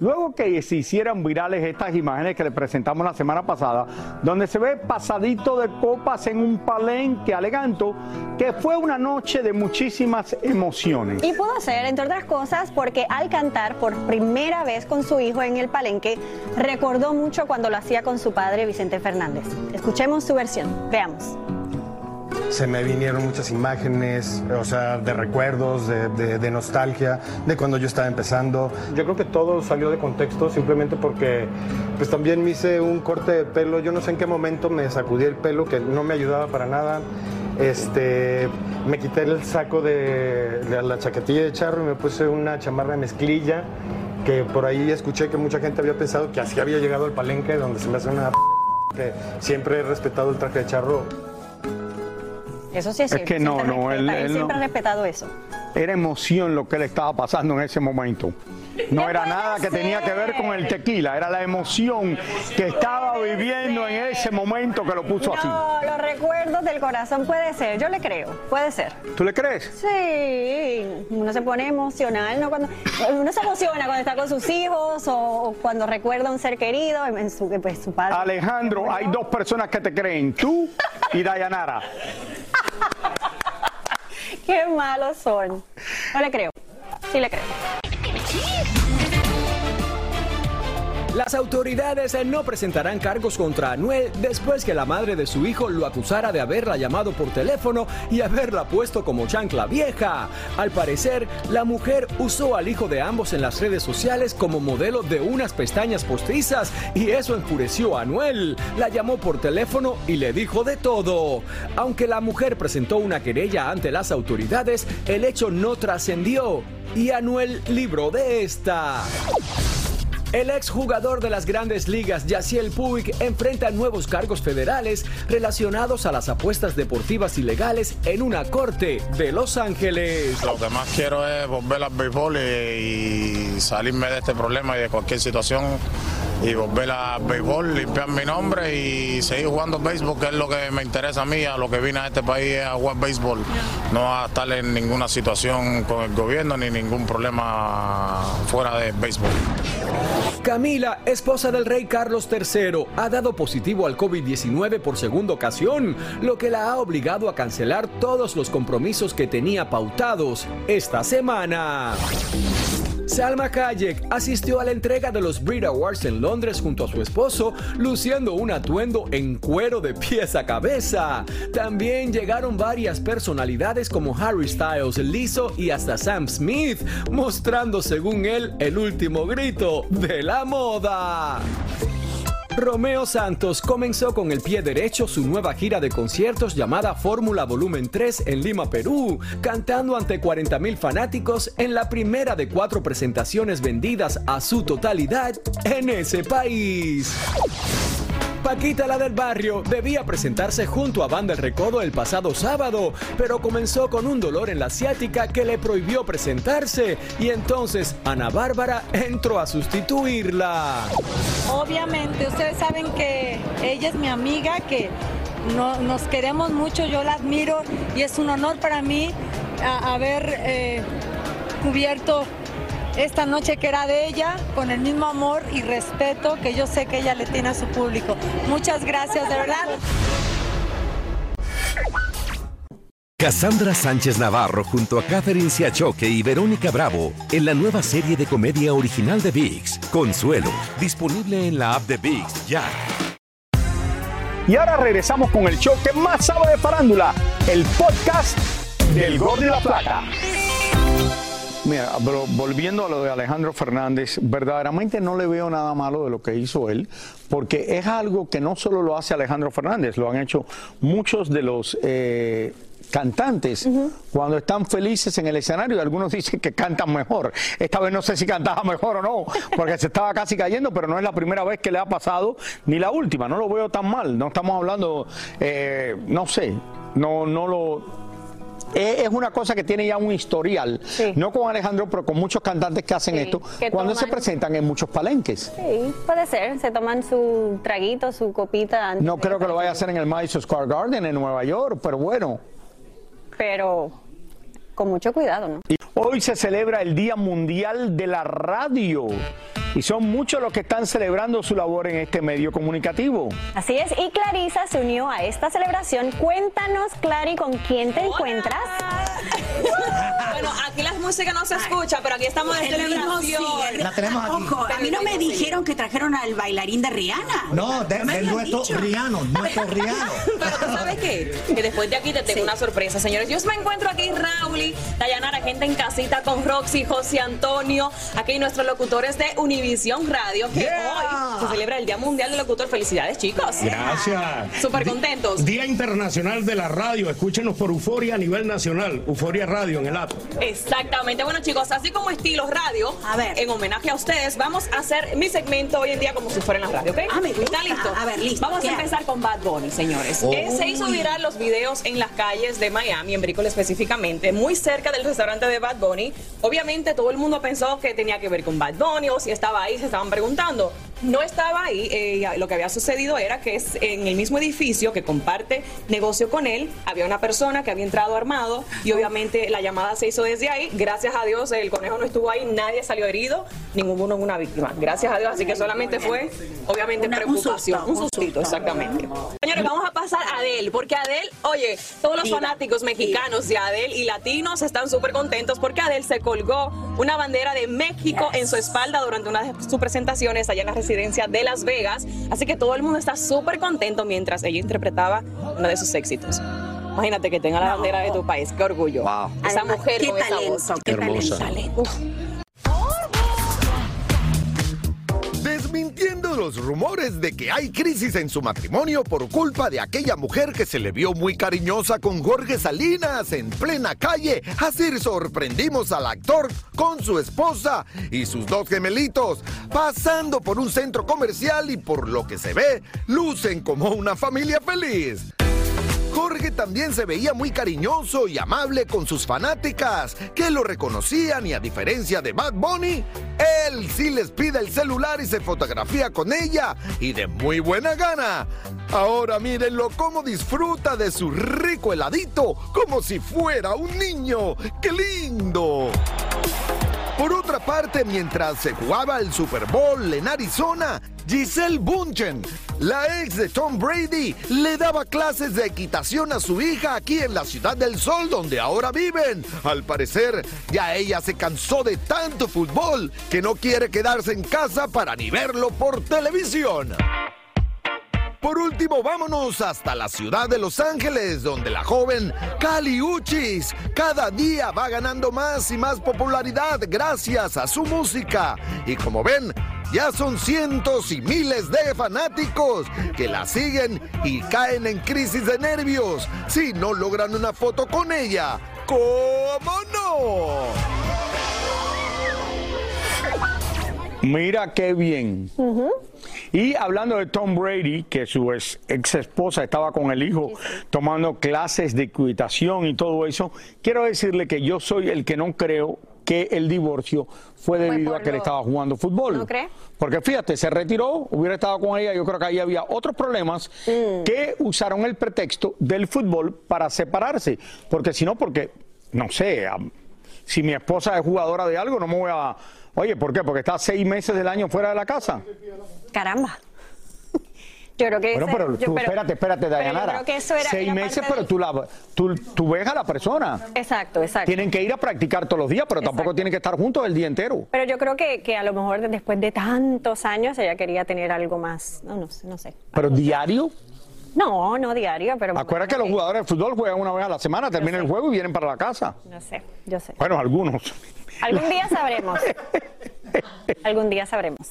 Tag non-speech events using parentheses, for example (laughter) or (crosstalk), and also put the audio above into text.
Luego que se hicieran virales estas imágenes que le presentamos la semana pasada, donde se ve pasadito de copas en un palenque, alegando que fue una noche de muchísimas emociones. Y pudo ser, entre otras cosas, porque al cantar por primera vez con su hijo en el palenque, recordó mucho cuando lo hacía con su padre Vicente Fernández. Escuchemos su versión, veamos. Se me vinieron muchas imágenes, o sea, de recuerdos, de, nostalgia, de cuando yo estaba empezando. Yo creo que todo salió de contexto simplemente porque pues también me hice un corte de pelo, yo no sé en qué momento me sacudí el pelo que no me ayudaba para nada. Este, me quité el saco de, la chaquetilla de charro y me puse una chamarra de mezclilla que por ahí escuché que mucha gente había pensado que así había llegado al palenque donde se me hace una que siempre he respetado el traje de charro Eso sí es, Es cierto, que no, no, él- respeta, él siempre no. ha respetado eso. Era emoción lo que le estaba pasando en ese momento. No ¿Qué era nada que tenía que ver con el tequila, era la emoción que estaba viviendo en ese momento que lo puso así. No, los recuerdos del corazón puede ser, yo le creo, puede ser. ¿Tú le crees? Sí, uno se pone emocional, ¿no? Cuando, uno se emociona cuando está con sus hijos o, o cuando recuerda a un ser querido, en su, pues, su padre. Alejandro, hay dos personas que te creen, tú y Dayanara. Qué malos son. No le creo, sí le creo. Las autoridades no presentarán cargos contra Anuel después que la madre de su hijo lo acusara de haberla llamado por teléfono y haberla puesto como chancla vieja. Al parecer, la mujer usó al hijo de ambos en las redes sociales como modelo de unas pestañas postizas y eso enfureció a Anuel. La llamó por teléfono y le dijo de todo. Aunque la mujer presentó una querella ante las autoridades, el hecho no trascendió y Anuel libró de esta. El exjugador de las grandes ligas, Yaciel Puig, enfrenta nuevos cargos federales relacionados a las apuestas deportivas ilegales en una corte de Los Ángeles. Lo que más quiero es volver al béisbol y, y salirme de este problema y de cualquier situación y volver al béisbol, limpiar mi nombre y seguir jugando béisbol, que es lo que me interesa a mí, a lo que vine a este país es a jugar béisbol, no a estar en ninguna situación con el gobierno ni ningún problema fuera de béisbol. Camila, esposa del rey Carlos III, ha dado positivo al COVID-19 por segunda ocasión, lo que la ha obligado a cancelar todos los compromisos que tenía pautados esta semana. Salma Hayek asistió a la entrega de los Brit Awards en Londres junto a su esposo, luciendo un atuendo en cuero de pies a cabeza. También llegaron varias personalidades como Harry Styles, Lizzo y hasta Sam Smith, mostrando según él el último grito de la moda. Romeo Santos comenzó con el pie derecho su nueva gira de conciertos llamada Fórmula Volumen 3 en Lima, Perú, cantando ante 40 mil fanáticos en la primera de cuatro presentaciones vendidas a su totalidad en ese país. Paquita la del barrio debía presentarse junto a Banda El Recodo el pasado sábado, pero comenzó con un dolor en la ciática que le prohibió presentarse y entonces Ana Bárbara entró a sustituirla. Obviamente, ustedes saben que ella es mi amiga, que no- nos queremos mucho, yo la admiro y es un honor para mí haber eh, cubierto esta noche que era de ella con el mismo amor y respeto que yo sé que ella le tiene a su público. Muchas gracias, de verdad. Cassandra Sánchez Navarro junto a Catherine Siachoque y Verónica Bravo en la nueva serie de comedia original de VIX, Consuelo, disponible en la app de VIX ya. Y ahora regresamos con el show que más sabe de farándula, el podcast del Gol de la Plata. Mira, pero volviendo a lo de Alejandro Fernández, verdaderamente no le veo nada malo de lo que hizo él, porque es algo que no solo lo hace Alejandro Fernández, lo han hecho muchos de los eh, cantantes cuando están felices en el escenario y algunos (laughs) dicen que cantan mejor. Esta vez no sé si cantaba mejor o no, porque se estaba casi cayendo, pero no es la primera vez que le ha pasado ni la última. No lo veo tan mal. No estamos hablando, eh, no sé, no, no lo es una cosa que tiene ya un historial, no con Alejandro, pero con muchos cantantes que hacen esto, cuando se presentan en muchos palenques. Sí, puede ser, se toman su traguito, su copita. no creo que lo vaya a hacer en el Madison Square Garden en Nueva York, pero bueno. Pero con mucho cuidado, ¿no? hoy se celebra el Día Mundial de la Radio y son muchos los que están celebrando su labor en este medio comunicativo. Así es, y Clarisa se unió a esta celebración. Cuéntanos, Clary, con quién te encuentras. Aquí la música no se escucha, pero aquí estamos en celebración. La tenemos aquí. Ojo, a mí no me dijeron que trajeron al bailarín de Rihanna. No, de, de nuestro Rihanna, nuestro (laughs) Rihanna. Pero tú sabes qué, que después de aquí te tengo una sorpresa, señores. Yo me encuentro aquí, Raúl, Dayanara, gente en casita con Roxy, José Antonio, aquí nuestros locutores de Univisión Radio, que hoy se celebra el Día Mundial del Locutor. Felicidades, chicos. Gracias. Súper contentos. Día Internacional de la Radio. Escúchenos por Euforia a nivel nacional. Euforia Radio en el app. Exactamente. Bueno, chicos, así como estilo radio, a ver. en homenaje a ustedes, vamos a hacer mi segmento hoy en día como si fuera en la radio, ¿ok? Ah, ¿Está listo? A ver, listo. Vamos a empezar con Bad Bunny, señores. Oh. se hizo viral los videos en las calles de Miami, en Brickell específicamente, muy cerca del restaurante de Bad Bunny. Obviamente todo el mundo pensó que tenía que ver con Bad Bunny o si estaba ahí, se estaban preguntando. No estaba ahí, eh, lo que había sucedido era que es en el mismo edificio que comparte negocio con él, había una persona que había entrado armado y obviamente la llamada se hizo desde ahí. Gracias a Dios el conejo no estuvo ahí, nadie salió herido, ninguno una víctima. Gracias a Dios, así que solamente fue obviamente preocupación, un sustito, exactamente. Señores, vamos a pasar a Adel, porque Adel, oye, todos los fanáticos mexicanos de Adel y latinos están súper contentos porque Adel se colgó una bandera de México en su espalda durante una de sus presentaciones allá en la residencia de Las Vegas. Así que todo el mundo está súper contento mientras ella interpretaba uno de sus éxitos. Imagínate que tenga la bandera de tu país, qué orgullo. Esa mujer qué con esa talento, voz. qué Hermosa. talento. Los rumores de que hay crisis en su matrimonio por culpa de aquella mujer que se le vio muy cariñosa con Jorge Salinas en plena calle. Así sorprendimos al actor con su esposa y sus dos gemelitos, pasando por un centro comercial y por lo que se ve, lucen como una familia feliz. Jorge también se veía muy cariñoso y amable con sus fanáticas, que lo reconocían y a diferencia de Bad Bunny, él sí les pide el celular y se fotografía con ella y de muy buena gana. Ahora mírenlo cómo disfruta de su rico heladito, como si fuera un niño. ¡Qué lindo! Por otra parte, mientras se jugaba el Super Bowl en Arizona, Giselle Bunchen, la ex de Tom Brady, le daba clases de equitación a su hija aquí en la Ciudad del Sol, donde ahora viven. Al parecer, ya ella se cansó de tanto fútbol que no quiere quedarse en casa para ni verlo por televisión. Por último, vámonos hasta la ciudad de Los Ángeles, donde la joven Cali Uchis cada día va ganando más y más popularidad gracias a su música. Y como ven, ya son cientos y miles de fanáticos que la siguen y caen en crisis de nervios si no logran una foto con ella. ¿Cómo no? Mira qué bien. Y hablando de Tom Brady, que su ex, esposa estaba con el hijo tomando clases de equitación y todo eso, quiero decirle que yo soy el que no creo que el divorcio fue debido a que él estaba jugando fútbol. ¿No cree? Porque fíjate, se retiró, hubiera estado con ella, yo creo que ahí había otros problemas que usaron el pretexto del fútbol para separarse. Porque si no, porque, no sé, si mi esposa es jugadora de algo, no me voy a... Oye, ¿por qué? Porque está seis meses del año fuera de la casa. Caramba. Yo creo que Bueno, ese- pero yo- tú, pero- espérate, espérate, yo Dayanara. creo que eso era- Seis meses, pero tú, la, tú, tú ves a la persona. Exacto, exacto. Tienen que ir a practicar todos los días, pero tampoco tienen que estar juntos el día entero. Pero yo creo que, que a lo mejor después de tantos años ella quería tener algo más, no, no sé, no sé. Pero diario, No, no diario, pero... Acuérdate que los jugadores de fútbol juegan una vez a la semana, terminan el juego y vienen para la casa. No sé, yo sé. Bueno, algunos. Algún día sabremos. (laughs) Algún día sabremos.